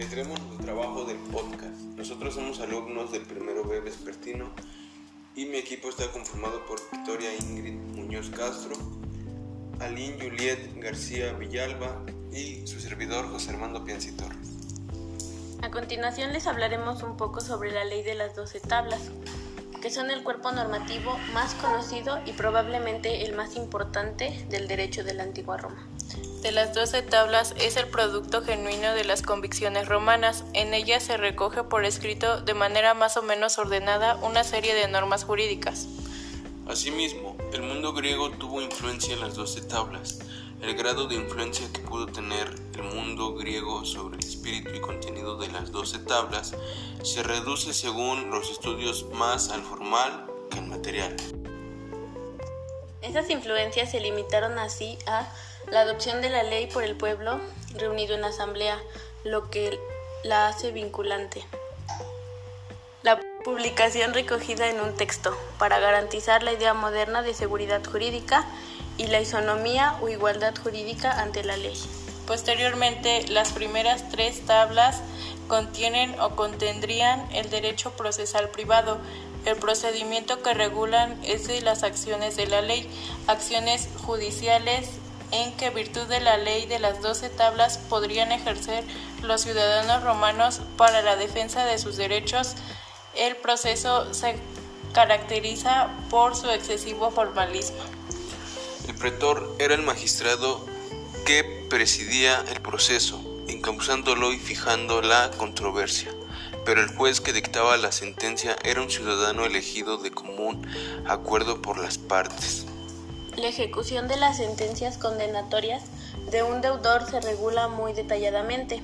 les trabajo del podcast. Nosotros somos alumnos del primero B vespertino y mi equipo está conformado por Victoria Ingrid Muñoz Castro, Aline Juliet García Villalba y su servidor José Armando Piancitor. A continuación les hablaremos un poco sobre la ley de las doce tablas, que son el cuerpo normativo más conocido y probablemente el más importante del derecho de la antigua Roma. De las doce tablas es el producto genuino de las convicciones romanas. En ellas se recoge por escrito de manera más o menos ordenada una serie de normas jurídicas. Asimismo, el mundo griego tuvo influencia en las doce tablas. El grado de influencia que pudo tener el mundo griego sobre el espíritu y contenido de las doce tablas se reduce según los estudios más al formal que al material. Esas influencias se limitaron así a la adopción de la ley por el pueblo reunido en asamblea, lo que la hace vinculante. La publicación recogida en un texto para garantizar la idea moderna de seguridad jurídica y la isonomía o igualdad jurídica ante la ley. Posteriormente, las primeras tres tablas contienen o contendrían el derecho procesal privado. El procedimiento que regulan es de las acciones de la ley, acciones judiciales en que virtud de la ley de las doce tablas podrían ejercer los ciudadanos romanos para la defensa de sus derechos. El proceso se caracteriza por su excesivo formalismo. El pretor era el magistrado que presidía el proceso, encauzándolo y fijando la controversia, pero el juez que dictaba la sentencia era un ciudadano elegido de común acuerdo por las partes. La ejecución de las sentencias condenatorias de un deudor se regula muy detalladamente.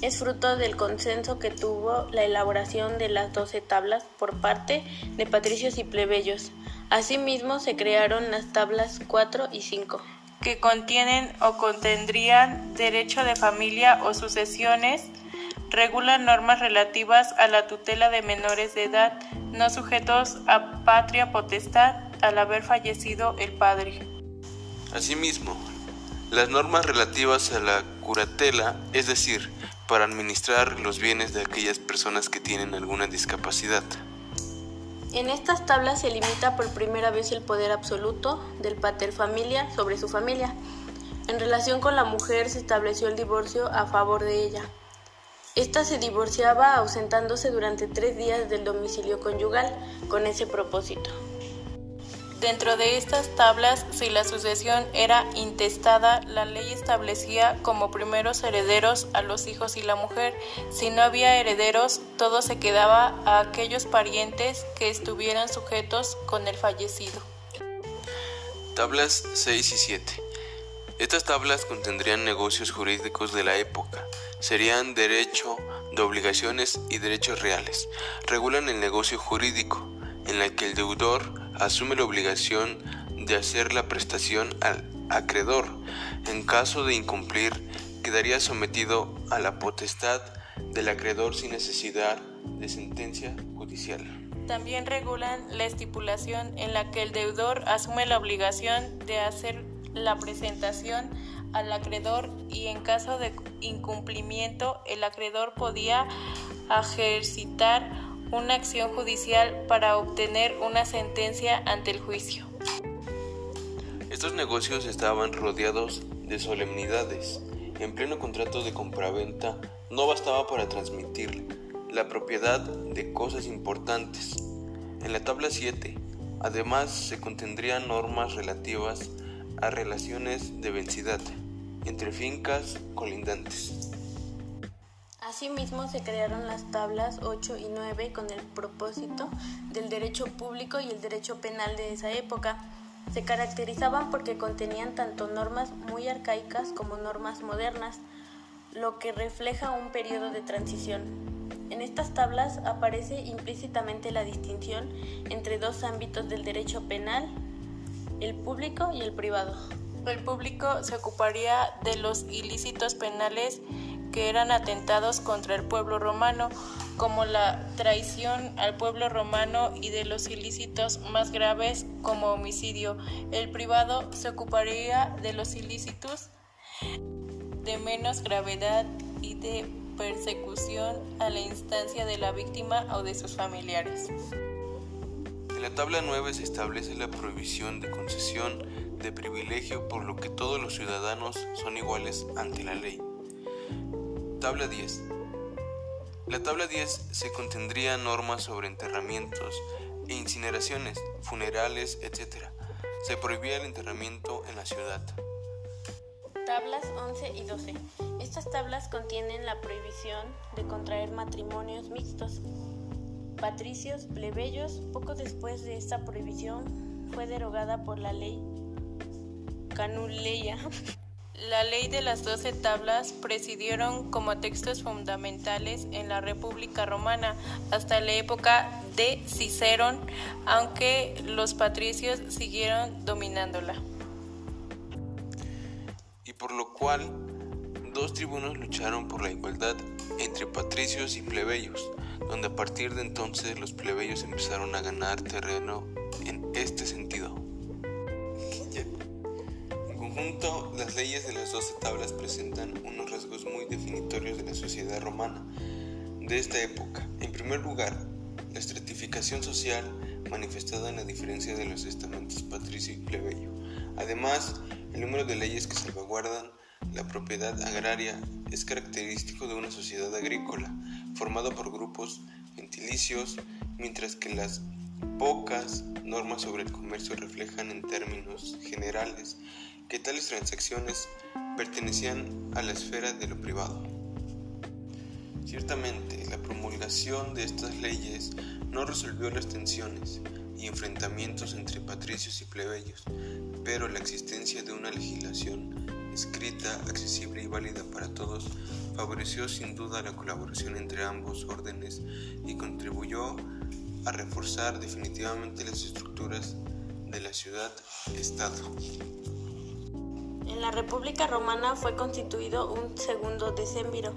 Es fruto del consenso que tuvo la elaboración de las doce tablas por parte de patricios y plebeyos. Asimismo se crearon las tablas 4 y 5 que contienen o contendrían derecho de familia o sucesiones, regulan normas relativas a la tutela de menores de edad no sujetos a patria potestad al haber fallecido el padre. Asimismo, las normas relativas a la curatela, es decir, para administrar los bienes de aquellas personas que tienen alguna discapacidad. En estas tablas se limita por primera vez el poder absoluto del pater familia sobre su familia. En relación con la mujer se estableció el divorcio a favor de ella. Esta se divorciaba ausentándose durante tres días del domicilio conyugal con ese propósito. Dentro de estas tablas, si la sucesión era intestada, la ley establecía como primeros herederos a los hijos y la mujer. Si no había herederos, todo se quedaba a aquellos parientes que estuvieran sujetos con el fallecido. Tablas 6 y 7. Estas tablas contendrían negocios jurídicos de la época. Serían derecho de obligaciones y derechos reales. Regulan el negocio jurídico, en el que el deudor asume la obligación de hacer la prestación al acreedor. En caso de incumplir, quedaría sometido a la potestad del acreedor sin necesidad de sentencia judicial. También regulan la estipulación en la que el deudor asume la obligación de hacer la presentación al acreedor y en caso de incumplimiento el acreedor podía ejercitar una acción judicial para obtener una sentencia ante el juicio. Estos negocios estaban rodeados de solemnidades. En pleno contrato de compraventa no bastaba para transmitir la propiedad de cosas importantes. En la tabla 7, además, se contendrían normas relativas a relaciones de vencidad entre fincas colindantes. Asimismo, se crearon las tablas 8 y 9 con el propósito del derecho público y el derecho penal de esa época. Se caracterizaban porque contenían tanto normas muy arcaicas como normas modernas, lo que refleja un periodo de transición. En estas tablas aparece implícitamente la distinción entre dos ámbitos del derecho penal, el público y el privado. El público se ocuparía de los ilícitos penales que eran atentados contra el pueblo romano, como la traición al pueblo romano y de los ilícitos más graves como homicidio. El privado se ocuparía de los ilícitos de menos gravedad y de persecución a la instancia de la víctima o de sus familiares. En la tabla 9 se establece la prohibición de concesión de privilegio por lo que todos los ciudadanos son iguales ante la ley. Tabla 10. La tabla 10 se contendría normas sobre enterramientos e incineraciones, funerales, etc. Se prohibía el enterramiento en la ciudad. Tablas 11 y 12. Estas tablas contienen la prohibición de contraer matrimonios mixtos patricios plebeyos, poco después de esta prohibición fue derogada por la ley Canuleia. La ley de las doce tablas presidieron como textos fundamentales en la República Romana hasta la época de Cicerón, aunque los patricios siguieron dominándola. Y por lo cual, dos tribunos lucharon por la igualdad entre patricios y plebeyos donde a partir de entonces los plebeyos empezaron a ganar terreno en este sentido. Conjunto, las leyes de las doce tablas presentan unos rasgos muy definitorios de la sociedad romana de esta época. En primer lugar, la estratificación social manifestada en la diferencia de los estamentos patricio y plebeyo. Además, el número de leyes que salvaguardan la propiedad agraria es característico de una sociedad agrícola formada por grupos gentilicios, mientras que las pocas normas sobre el comercio reflejan en términos generales que tales transacciones pertenecían a la esfera de lo privado. Ciertamente, la promulgación de estas leyes no resolvió las tensiones y enfrentamientos entre patricios y plebeyos, pero la existencia de una legislación escrita, accesible y válida para todos, favoreció sin duda la colaboración entre ambos órdenes y contribuyó a reforzar definitivamente las estructuras de la ciudad-estado. En la República Romana fue constituido un segundo decemviro,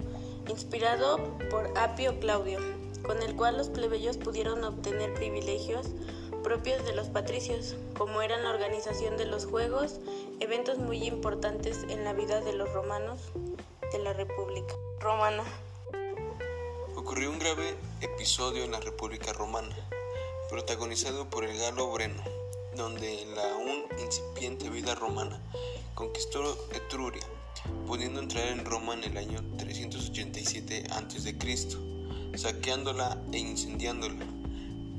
inspirado por Apio Claudio, con el cual los plebeyos pudieron obtener privilegios propios de los patricios, como eran la organización de los juegos, eventos muy importantes en la vida de los romanos de la República Romana. Ocurrió un grave episodio en la República Romana, protagonizado por el galo Breno, donde en la aún incipiente vida romana conquistó Etruria, pudiendo entrar en Roma en el año 387 a.C., saqueándola e incendiándola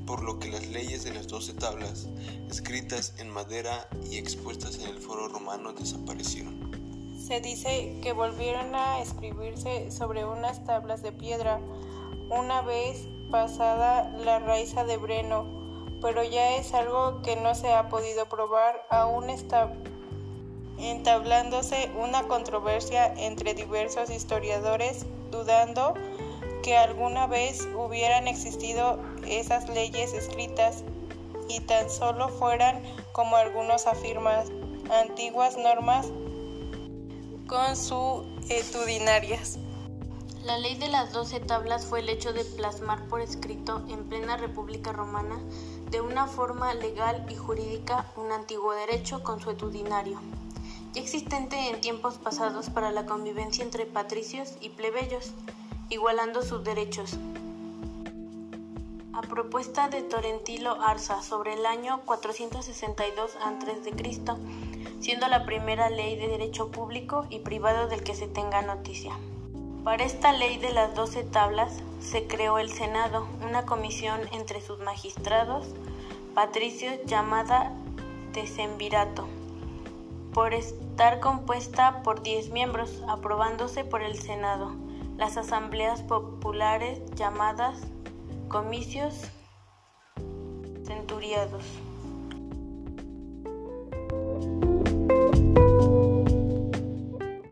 por lo que las leyes de las doce tablas, escritas en madera y expuestas en el foro romano, desaparecieron. Se dice que volvieron a escribirse sobre unas tablas de piedra una vez pasada la raíz de Breno, pero ya es algo que no se ha podido probar, aún está entablándose una controversia entre diversos historiadores, dudando que alguna vez hubieran existido esas leyes escritas y tan solo fueran, como algunos afirman, antiguas normas consuetudinarias. La ley de las doce tablas fue el hecho de plasmar por escrito en plena República Romana de una forma legal y jurídica un antiguo derecho consuetudinario, ya existente en tiempos pasados para la convivencia entre patricios y plebeyos, igualando sus derechos. A propuesta de Torentilo Arza sobre el año 462 a.C., siendo la primera ley de derecho público y privado del que se tenga noticia. Para esta ley de las doce tablas se creó el Senado, una comisión entre sus magistrados patricios llamada Decemvirato, por estar compuesta por diez miembros, aprobándose por el Senado las asambleas populares llamadas comicios centuriados.